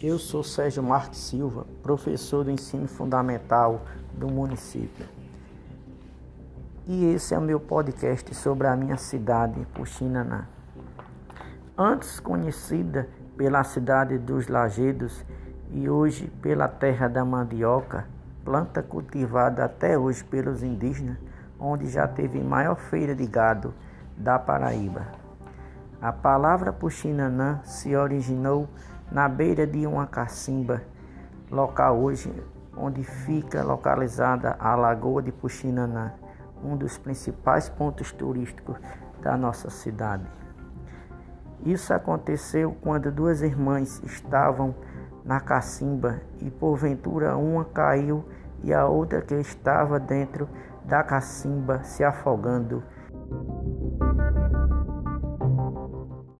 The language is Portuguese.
Eu sou Sérgio Marques Silva, professor do ensino fundamental do município. E esse é o meu podcast sobre a minha cidade, Puxinanã. Antes conhecida pela cidade dos Lagedos e hoje pela terra da mandioca, planta cultivada até hoje pelos indígenas, onde já teve maior feira de gado da Paraíba. A palavra Puxinanã se originou na beira de uma cacimba, local hoje onde fica localizada a Lagoa de Puxinanã, um dos principais pontos turísticos da nossa cidade. Isso aconteceu quando duas irmãs estavam na cacimba e porventura uma caiu e a outra que estava dentro da cacimba se afogando